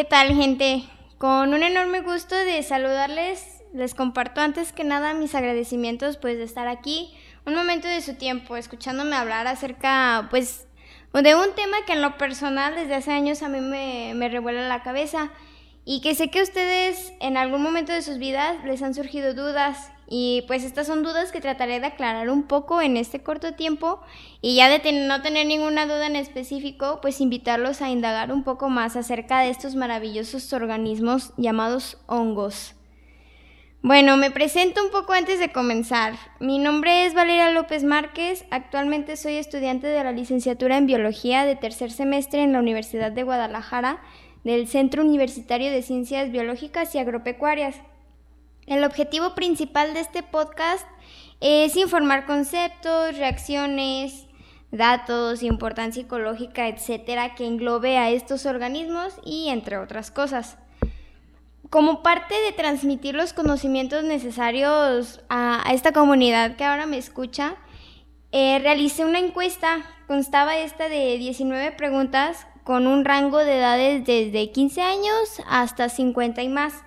¿qué tal gente? Con un enorme gusto de saludarles, les comparto antes que nada mis agradecimientos pues de estar aquí, un momento de su tiempo, escuchándome hablar acerca pues de un tema que en lo personal desde hace años a mí me, me revuela la cabeza y que sé que ustedes en algún momento de sus vidas les han surgido dudas y pues estas son dudas que trataré de aclarar un poco en este corto tiempo y ya de no tener ninguna duda en específico, pues invitarlos a indagar un poco más acerca de estos maravillosos organismos llamados hongos. Bueno, me presento un poco antes de comenzar. Mi nombre es Valeria López Márquez. Actualmente soy estudiante de la licenciatura en Biología de tercer semestre en la Universidad de Guadalajara del Centro Universitario de Ciencias Biológicas y Agropecuarias. El objetivo principal de este podcast es informar conceptos, reacciones, datos, importancia ecológica, etcétera, que englobe a estos organismos y entre otras cosas. Como parte de transmitir los conocimientos necesarios a, esta comunidad que ahora me escucha, eh, realicé una encuesta, constaba esta de 19 preguntas con un rango de edades desde 15 años hasta 50 y más.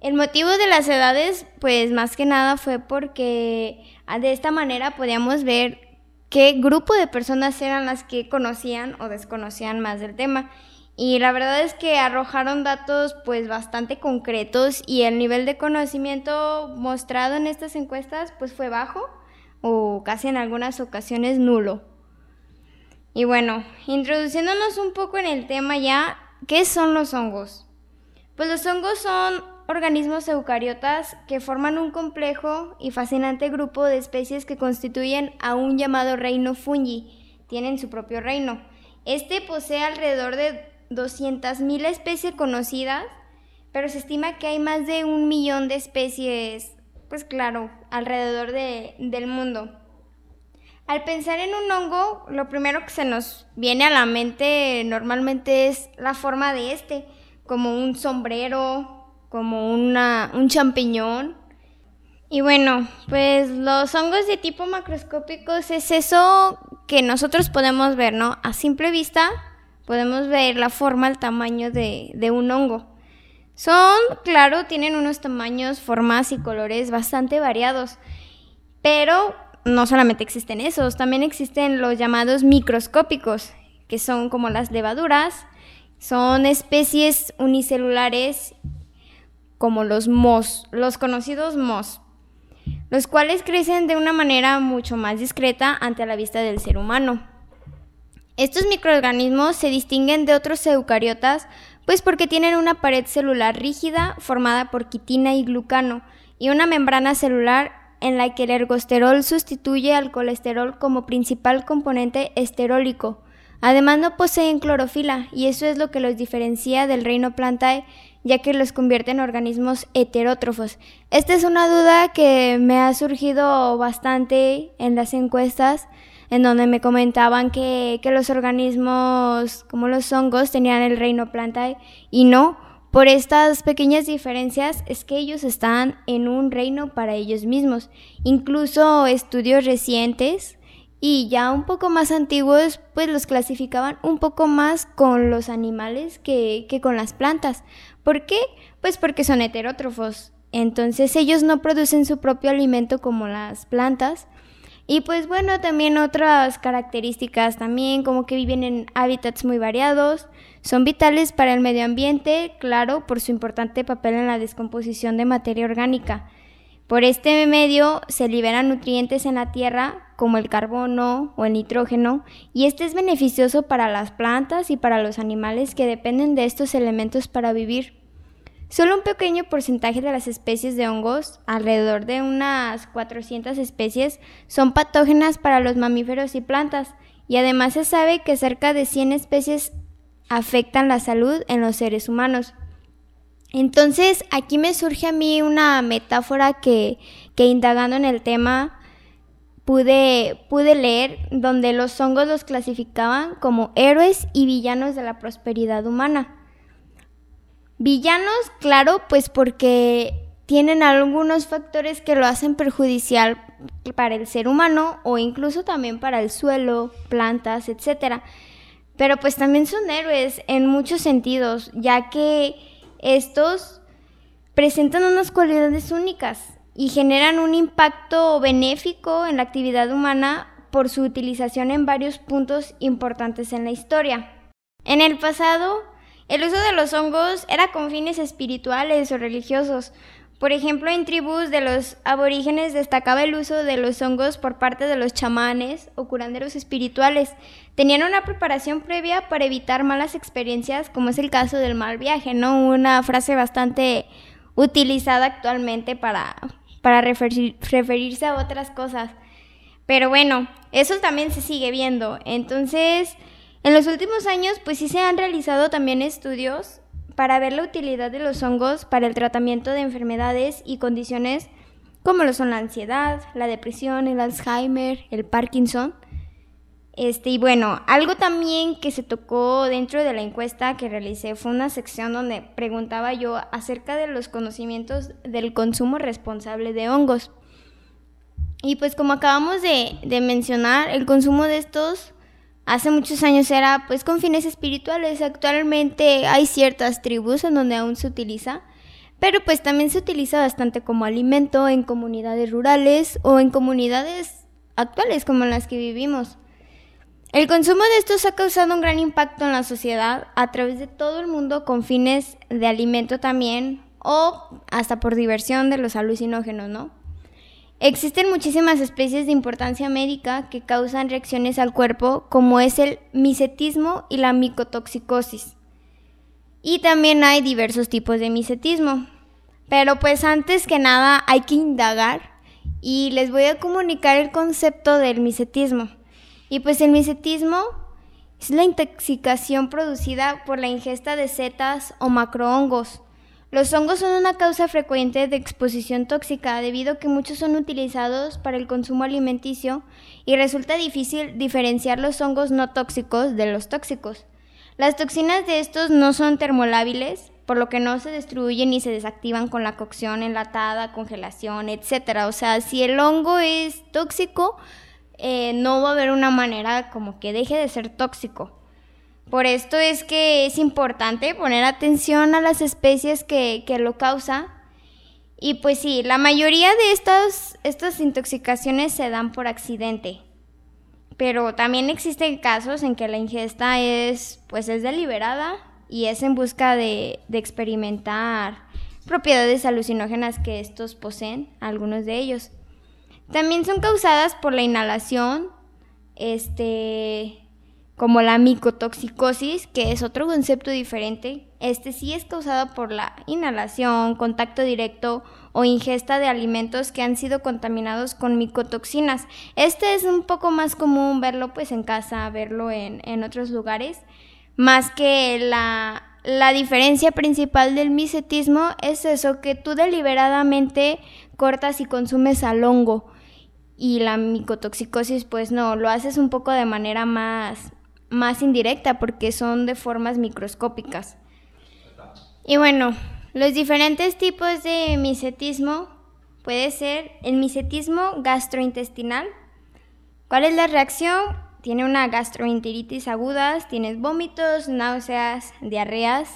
El motivo de las edades, pues más que nada fue porque ah, de esta manera podíamos ver qué grupo de personas eran las que conocían o desconocían más del tema. Y la verdad es que arrojaron datos pues bastante concretos y el nivel de conocimiento mostrado en estas encuestas pues fue bajo o casi en algunas ocasiones nulo. Y bueno, introduciéndonos un poco en el tema ya, ¿qué son los hongos? Pues los hongos son organismos eucariotas que forman un complejo y fascinante grupo de especies que constituyen a un llamado reino fungi. Tienen su propio reino. Este posee alrededor de 200.000 especies conocidas, pero se estima que hay más de un millón de especies, pues claro, alrededor del mundo. Al pensar en un hongo, lo primero que se nos viene a la mente normalmente es la forma de este, como un sombrero, como una, un champiñón. Y bueno, pues los hongos de tipo macroscópicos es eso que nosotros podemos ver, ¿no? A simple vista podemos ver la forma, el tamaño de, de un hongo. Son, claro, tienen unos tamaños, formas y colores bastante variados, pero no solamente existen esos, también existen los llamados microscópicos, que son como las levaduras, son especies unicelulares como los mos, los conocidos mos, los cuales crecen de una manera mucho más discreta ante la vista del ser humano. Estos microorganismos se distinguen de otros eucariotas pues porque tienen una pared celular rígida formada por quitina y glucano y una membrana celular en la que el ergosterol sustituye al colesterol como principal componente esterólico. Además no poseen clorofila y eso es lo que los diferencia del reino plantae ya que los convierte en organismos heterótrofos. Esta es una duda que me ha surgido bastante en las encuestas, en donde me comentaban que, los organismos como los hongos tenían el reino plantae y no. Por estas pequeñas diferencias es que ellos están en un reino para ellos mismos. Incluso estudios recientes y ya un poco más antiguos pues los clasificaban un poco más con los animales que, que con las plantas. ¿Por qué? Pues porque son heterótrofos. Entonces ellos no producen su propio alimento como las plantas. Y pues bueno, también otras características también, como que viven en hábitats muy variados, son vitales para el medio ambiente, claro, por su importante papel en la descomposición de materia orgánica. Por este medio se liberan nutrientes en la tierra, como el carbono o el nitrógeno, y este es beneficioso para las plantas y para los animales que dependen de estos elementos para vivir. Solo un pequeño porcentaje de las especies de hongos, alrededor de unas 400 especies, son patógenas para los mamíferos y plantas, y además se sabe que cerca de 100 especies afectan la salud en los seres humanos. Entonces, aquí me surge a mí una metáfora que, que indagando en el tema pude, pude leer, donde los hongos los clasificaban como héroes y villanos de la prosperidad humana. Villanos, claro, pues porque tienen algunos factores que lo hacen perjudicial para el ser humano o incluso también para el suelo, plantas, etc. pero pues también son héroes en muchos sentidos, ya que estos presentan unas cualidades únicas y generan un impacto benéfico en la actividad humana por su utilización en varios puntos importantes en la historia. En el pasado, el uso de los hongos era con fines espirituales o religiosos. Por ejemplo, en tribus de los aborígenes destacaba el uso de los hongos por parte de los chamanes o curanderos espirituales. Tenían una preparación previa para evitar malas experiencias, como es el caso del mal viaje, ¿no? Una frase bastante utilizada actualmente para, para referirse a otras cosas. Pero bueno, eso también se sigue viendo. Entonces, en los últimos años, pues sí se han realizado también estudios para ver la utilidad de los hongos para el tratamiento de enfermedades y condiciones como lo son la ansiedad, la depresión, el Alzheimer, el Parkinson. Este, y bueno, algo también que se tocó dentro de la encuesta que realicé fue una sección donde preguntaba yo acerca de los conocimientos del consumo responsable de hongos. Y pues como acabamos de, mencionar, el consumo de estos hace muchos años era pues con fines espirituales. Actualmente hay ciertas tribus en donde aún se utiliza, pero pues también se utiliza bastante como alimento en comunidades rurales o en comunidades actuales como las que vivimos. El consumo de estos ha causado un gran impacto en la sociedad a través de todo el mundo con fines de alimento también o hasta por diversión de los alucinógenos, ¿no? Existen muchísimas especies de importancia médica que causan reacciones al cuerpo, como es el misetismo y la micotoxicosis. Y también hay diversos tipos de misetismo. Pero pues antes que nada hay que indagar y les voy a comunicar el concepto del misetismo. Y pues el misetismo es la intoxicación producida por la ingesta de setas o macrohongos los hongos son una causa frecuente de exposición tóxica debido a que muchos son utilizados para el consumo alimenticio y resulta difícil diferenciar los hongos no tóxicos de los tóxicos. Las toxinas de estos no son termolábiles, por lo que no se destruyen ni se desactivan con la cocción enlatada, congelación, etc. O sea, si el hongo es tóxico, eh, no va a haber una manera como que deje de ser tóxico. Por esto es que es importante poner atención a las especies que, lo causan. Y pues sí, la mayoría de estas, estas intoxicaciones se dan por accidente. Pero también existen casos en que la ingesta es, pues es deliberada y es en busca de, de experimentar propiedades alucinógenas que estos poseen, algunos de ellos. También son causadas por la inhalación, este, como la micotoxicosis, que es otro concepto diferente. Este sí es causado por la inhalación, contacto directo o ingesta de alimentos que han sido contaminados con micotoxinas. Este es un poco más común verlo pues en casa, verlo en, otros lugares, más que la, la diferencia principal del misetismo es eso, que tú deliberadamente cortas y consumes al hongo. Y la micotoxicosis, pues no, lo haces un poco de manera más, más indirecta porque son de formas microscópicas. Y bueno, los diferentes tipos de misetismo puede ser el misetismo gastrointestinal. ¿Cuál es la reacción? Tiene una gastroenteritis aguda, tienes vómitos, náuseas, diarreas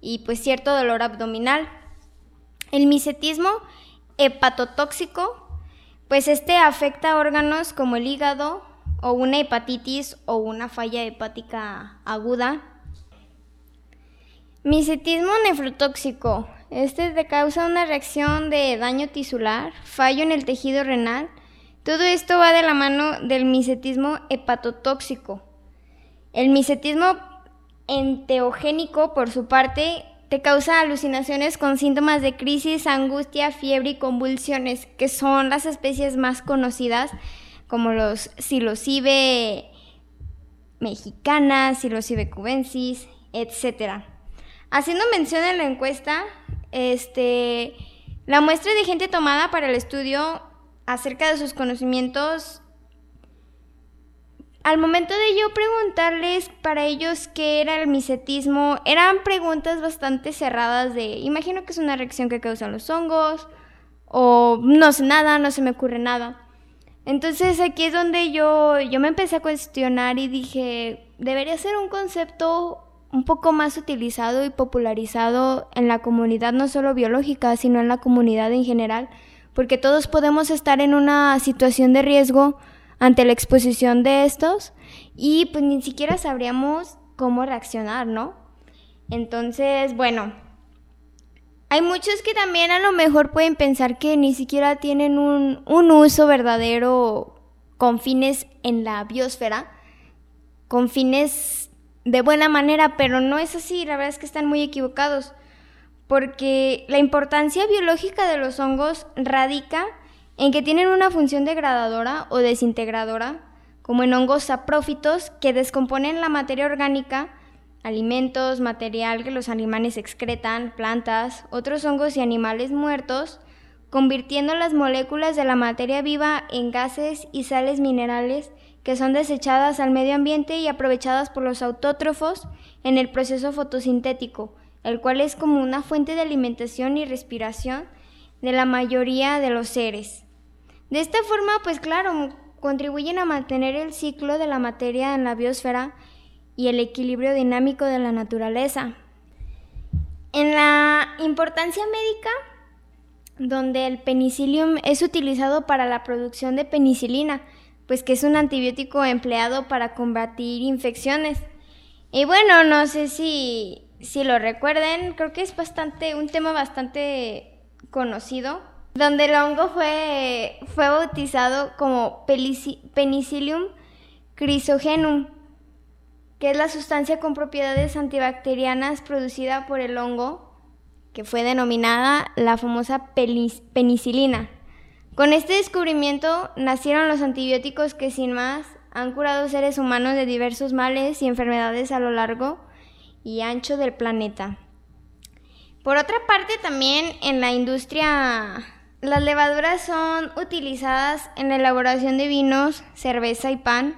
y pues cierto dolor abdominal. El misetismo hepatotóxico, pues este afecta órganos como el hígado, o una hepatitis o una falla hepática aguda. Misetismo nefrotóxico. Este te causa una reacción de daño tisular, fallo en el tejido renal. Todo esto va de la mano del misetismo hepatotóxico. El misetismo enteogénico, por su parte, te causa alucinaciones con síntomas de crisis, angustia, fiebre y convulsiones, que son las especies más conocidas como los psilocibe mexicanas, psilocibe cubensis, etc. Haciendo mención en la encuesta, este, la muestra de gente tomada para el estudio acerca de sus conocimientos, al momento de yo preguntarles para ellos qué era el misetismo, eran preguntas bastante cerradas de, imagino que es una reacción que causan los hongos, o no sé nada, no se me ocurre nada. Entonces aquí es donde yo, yo me empecé a cuestionar y dije, debería ser un concepto un poco más utilizado y popularizado en la comunidad no solo biológica, sino en la comunidad en general, porque todos podemos estar en una situación de riesgo ante la exposición de estos y pues ni siquiera sabríamos cómo reaccionar, ¿no? Entonces, bueno, hay muchos que también a lo mejor pueden pensar que ni siquiera tienen un, un uso verdadero con fines en la biosfera, con fines de buena manera, pero no es así, la verdad es que están muy equivocados, porque la importancia biológica de los hongos radica en que tienen una función degradadora o desintegradora, como en hongos saprófitos que descomponen la materia orgánica alimentos, material que los animales excretan, plantas, otros hongos y animales muertos, convirtiendo las moléculas de la materia viva en gases y sales minerales que son desechadas al medio ambiente y aprovechadas por los autótrofos en el proceso fotosintético, el cual es como una fuente de alimentación y respiración de la mayoría de los seres. De esta forma, pues claro, contribuyen a mantener el ciclo de la materia en la biosfera y el equilibrio dinámico de la naturaleza. En la importancia médica, donde el penicillium es utilizado para la producción de penicilina, pues que es un antibiótico empleado para combatir infecciones. Y bueno, no sé si, si lo recuerden, creo que es bastante un tema bastante conocido, donde el hongo fue, fue bautizado como Penicillium chrysogenum, que es la sustancia con propiedades antibacterianas producida por el hongo, que fue denominada la famosa penicilina. Con este descubrimiento nacieron los antibióticos que sin más han curado seres humanos de diversos males y enfermedades a lo largo y ancho del planeta. Por otra parte, también en la industria, las levaduras son utilizadas en la elaboración de vinos, cerveza y pan,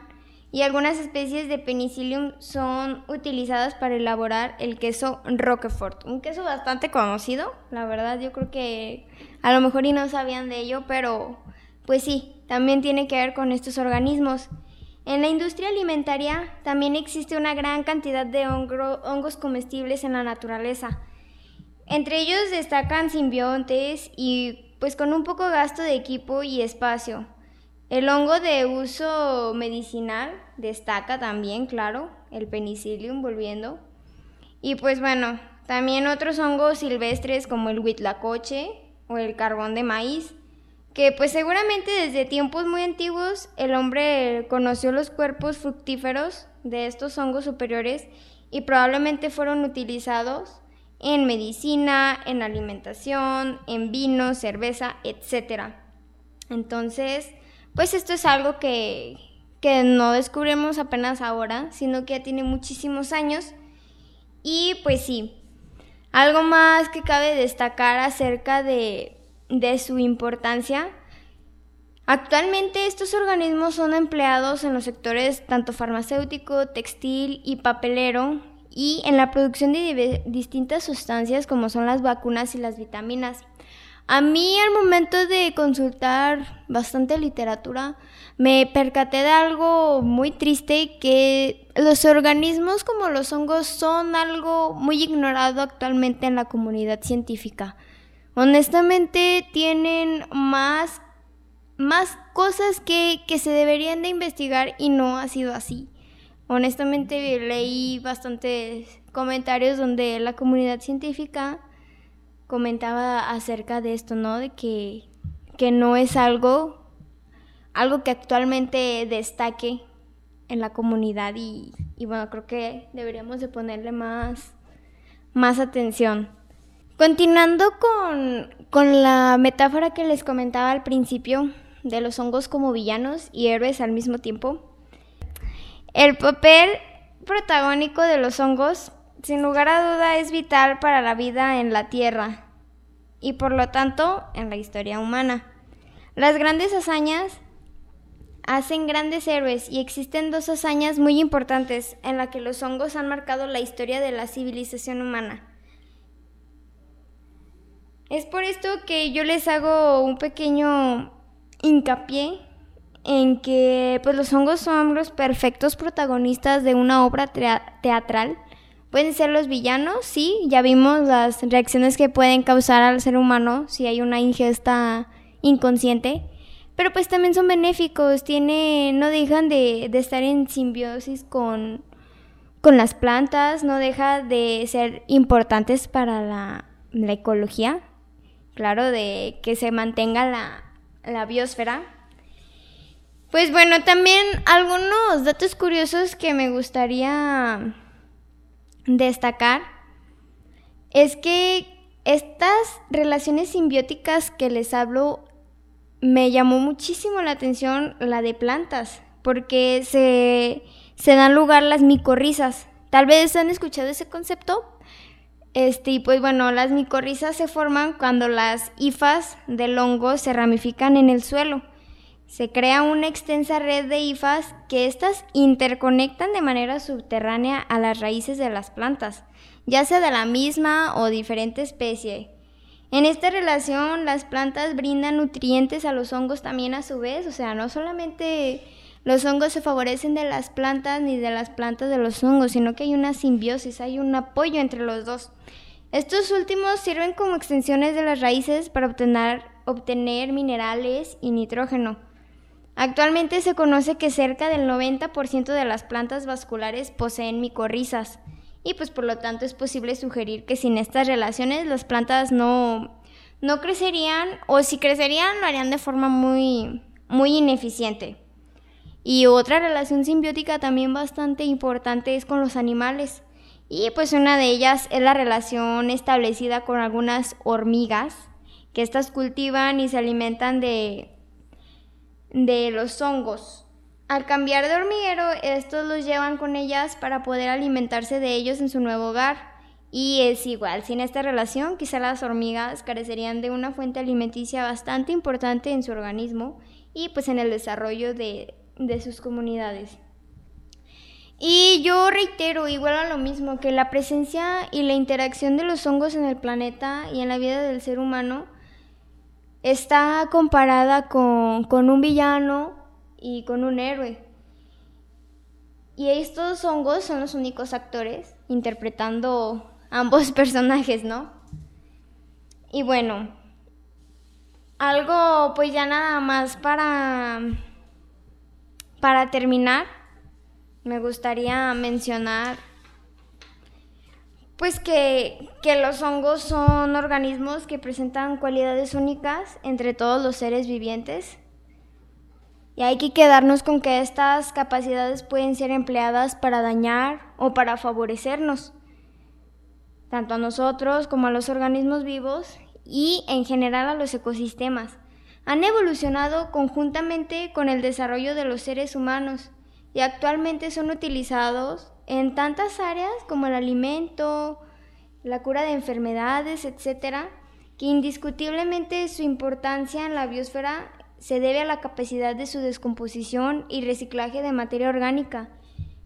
y algunas especies de penicillium son utilizadas para elaborar el queso Roquefort, un queso bastante conocido, la verdad yo creo que a lo mejor y no sabían de ello, pero pues sí, también tiene que ver con estos organismos. En la industria alimentaria también existe una gran cantidad de hongos comestibles en la naturaleza. Entre ellos destacan simbiontes y pues con un poco gasto de equipo y espacio. El hongo de uso medicinal destaca también, claro, el penicillium volviendo. Y pues bueno, también otros hongos silvestres como el huitlacoche o el carbón de maíz, que pues seguramente desde tiempos muy antiguos el hombre conoció los cuerpos fructíferos de estos hongos superiores y probablemente fueron utilizados en medicina, en alimentación, en vino, cerveza, etc. Entonces, pues esto es algo que, no descubrimos apenas ahora, sino que ya tiene muchísimos años. Y pues sí, algo más que cabe destacar acerca de, de su importancia. Actualmente estos organismos son empleados en los sectores tanto farmacéutico, textil y papelero y en la producción de distintas sustancias como son las vacunas y las vitaminas. A mí al momento de consultar bastante literatura me percaté de algo muy triste que los organismos como los hongos son algo muy ignorado actualmente en la comunidad científica. Honestamente tienen más, más cosas que, que se deberían de investigar y no ha sido así. Honestamente leí bastantes comentarios donde la comunidad científica comentaba acerca de esto, ¿no? De que, que no es algo, algo que actualmente destaque en la comunidad y, bueno, creo que deberíamos de ponerle más, más atención. Continuando con, con la metáfora que les comentaba al principio de los hongos como villanos y héroes al mismo tiempo, el papel protagónico de los hongos sin lugar a duda es vital para la vida en la Tierra y por lo tanto en la historia humana. Las grandes hazañas hacen grandes héroes y existen dos hazañas muy importantes en las que los hongos han marcado la historia de la civilización humana. Es por esto que yo les hago un pequeño hincapié en que pues los hongos son los perfectos protagonistas de una obra teatral. Pueden ser los villanos, sí, ya vimos las reacciones que pueden causar al ser humano si hay una ingesta inconsciente, pero pues también son benéficos, tiene, no dejan de, de estar en simbiosis con, con las plantas, no deja de ser importantes para la, la ecología, claro, de que se mantenga la, la biosfera. Pues bueno, también algunos datos curiosos que me gustaría destacar es que estas relaciones simbióticas que les hablo me llamó muchísimo la atención la de plantas, porque se, dan lugar las micorrizas. Tal vez han escuchado ese concepto. Este, y pues bueno, las micorrizas se forman cuando las hifas del hongo se ramifican en el suelo. Se crea una extensa red de hifas que éstas interconectan de manera subterránea a las raíces de las plantas, ya sea de la misma o diferente especie. En esta relación, las plantas brindan nutrientes a los hongos también a su vez, o sea, no solamente los hongos se favorecen de las plantas ni de las plantas de los hongos, sino que hay una simbiosis, hay un apoyo entre los dos. Estos últimos sirven como extensiones de las raíces para obtener, obtener minerales y nitrógeno. Actualmente se conoce que cerca del 90% de las plantas vasculares poseen micorrizas y pues por lo tanto es posible sugerir que sin estas relaciones las plantas no, no crecerían o si crecerían lo harían de forma muy, muy ineficiente. Y otra relación simbiótica también bastante importante es con los animales. Y pues una de ellas es la relación establecida con algunas hormigas, que estas cultivan y se alimentan de, de los hongos. Al cambiar de hormiguero, estos los llevan con ellas para poder alimentarse de ellos en su nuevo hogar. Y es igual, sin esta relación, quizá las hormigas carecerían de una fuente alimenticia bastante importante en su organismo y pues en el desarrollo de, de sus comunidades. Y yo reitero, igual a lo mismo, que la presencia y la interacción de los hongos en el planeta y en la vida del ser humano está comparada con, con un villano y con un héroe. Y estos hongos son los únicos actores interpretando ambos personajes, ¿no? Y bueno, algo pues ya nada más para para terminar, me gustaría mencionar pues que, que, los hongos son organismos que presentan cualidades únicas entre todos los seres vivientes. Y hay que quedarnos con que estas capacidades pueden ser empleadas para dañar o para favorecernos, tanto a nosotros como a los organismos vivos y en general a los ecosistemas han evolucionado conjuntamente con el desarrollo de los seres humanos y actualmente son utilizados en tantas áreas como el alimento, la cura de enfermedades, etc., que indiscutiblemente su importancia en la biosfera se debe a la capacidad de su descomposición y reciclaje de materia orgánica.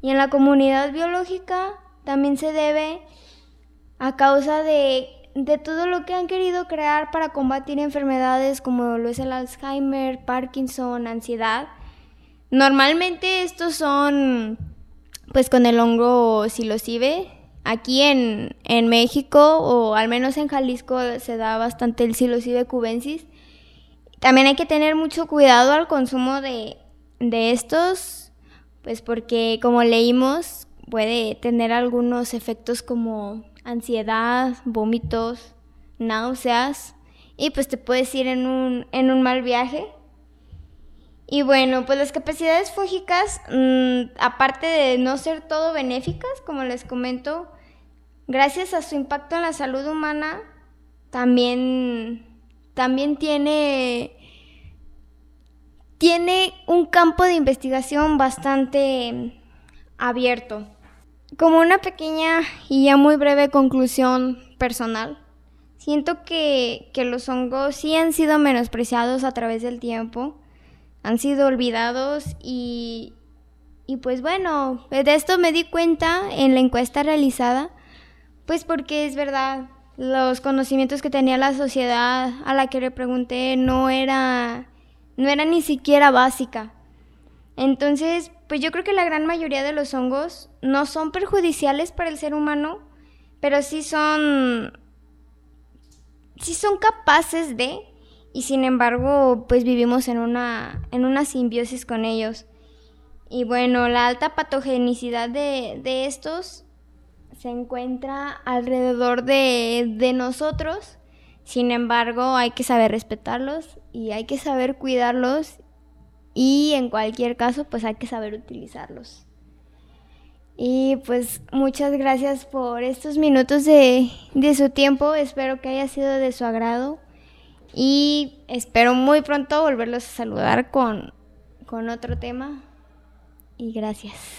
Y en la comunidad biológica también se debe a causa de de todo lo que han querido crear para combatir enfermedades como lo es el Alzheimer, Parkinson, ansiedad. Normalmente estos son pues con el hongo psilocibe. Aquí en, en México o al menos en Jalisco se da bastante el psilocibe cubensis. También hay que tener mucho cuidado al consumo de, de estos, pues porque como leímos puede tener algunos efectos como ansiedad, vómitos, náuseas y pues te puedes ir en un, en un mal viaje. Y bueno, pues las capacidades fúngicas, mm, aparte de no ser todo benéficas, como les comento, gracias a su impacto en la salud humana, también, también tiene, tiene un campo de investigación bastante abierto. Como una pequeña y ya muy breve conclusión personal, siento que, los hongos sí han sido menospreciados a través del tiempo, han sido olvidados y, y pues bueno, de esto me di cuenta en la encuesta realizada, pues porque es verdad, los conocimientos que tenía la sociedad a la que le pregunté no era, no era ni siquiera básica. Entonces, pues yo creo que la gran mayoría de los hongos no son perjudiciales para el ser humano, pero sí son sí son capaces de y sin embargo, pues vivimos en una en una simbiosis con ellos. Y bueno, la alta patogenicidad de, de estos se encuentra alrededor de, de nosotros. Sin embargo, hay que saber respetarlos y hay que saber cuidarlos y en cualquier caso pues hay que saber utilizarlos. Y pues muchas gracias por estos minutos de, su tiempo, espero que haya sido de su agrado y espero muy pronto volverlos a saludar con, con otro tema y gracias.